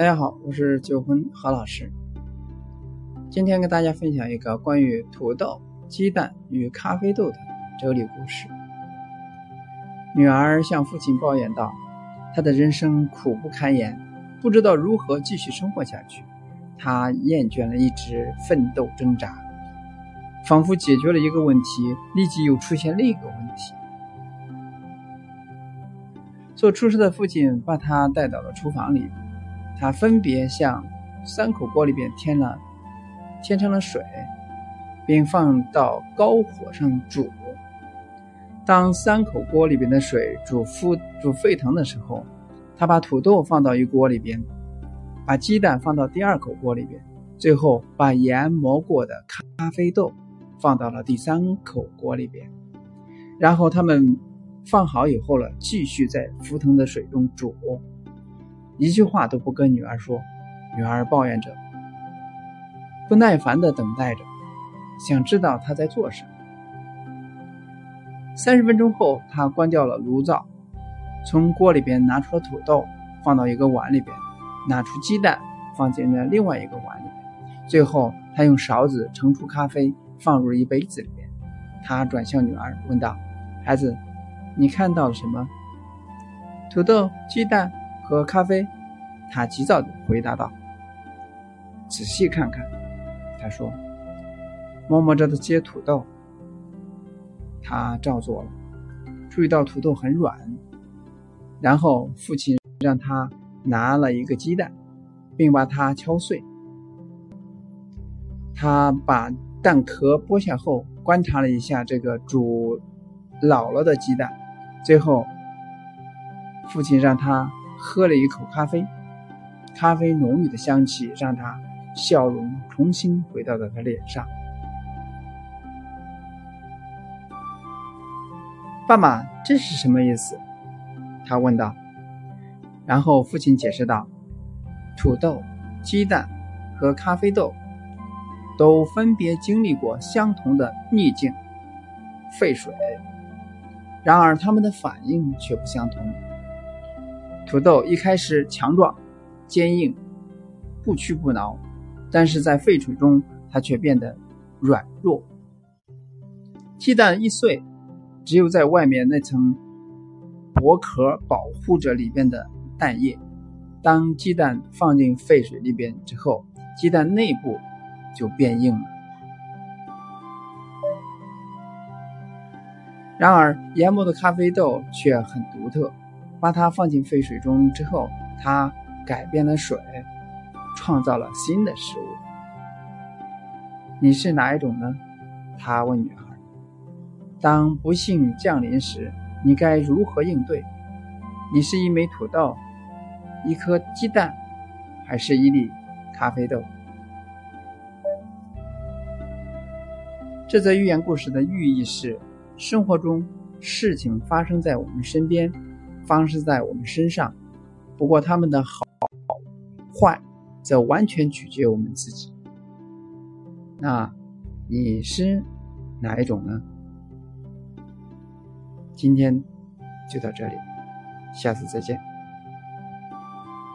大家好，我是九婚何老师。今天跟大家分享一个关于土豆、鸡蛋与咖啡豆的哲理故事。女儿向父亲抱怨道：“她的人生苦不堪言，不知道如何继续生活下去。她厌倦了一直奋斗挣扎，仿佛解决了一个问题，立即又出现另一个问题。”做厨师的父亲把她带到了厨房里。他分别向三口锅里边添了添上了水，并放到高火上煮。当三口锅里边的水煮沸煮沸腾的时候，他把土豆放到一锅里边，把鸡蛋放到第二口锅里边，最后把研磨过的咖啡豆放到了第三口锅里边。然后他们放好以后了，继续在沸腾的水中煮。一句话都不跟女儿说，女儿抱怨着，不耐烦的等待着，想知道他在做什么。三十分钟后，他关掉了炉灶，从锅里边拿出了土豆，放到一个碗里边，拿出鸡蛋，放进了另外一个碗里，最后他用勺子盛出咖啡，放入一杯子里边。他转向女儿问道：“孩子，你看到了什么？土豆、鸡蛋。”喝咖啡，他急躁地回答道：“仔细看看。”他说：“摸摸这些土豆。”他照做了，注意到土豆很软。然后父亲让他拿了一个鸡蛋，并把它敲碎。他把蛋壳剥下后，观察了一下这个煮老了的鸡蛋。最后，父亲让他。喝了一口咖啡，咖啡浓郁的香气让他笑容重新回到了他脸上。爸爸，这是什么意思？他问道。然后父亲解释道：“土豆、鸡蛋和咖啡豆都分别经历过相同的逆境——沸水，然而它们的反应却不相同。”土豆一开始强壮、坚硬、不屈不挠，但是在沸水中，它却变得软弱。鸡蛋一碎，只有在外面那层薄壳保护着里边的蛋液。当鸡蛋放进沸水里边之后，鸡蛋内部就变硬了。然而，研磨的咖啡豆却很独特。把它放进沸水中之后，它改变了水，创造了新的食物。你是哪一种呢？他问女孩。当不幸降临时，你该如何应对？你是一枚土豆，一颗鸡蛋，还是一粒咖啡豆？这则寓言故事的寓意是：生活中事情发生在我们身边。方式在我们身上，不过他们的好坏，则完全取决于我们自己。那你是哪一种呢？今天就到这里，下次再见。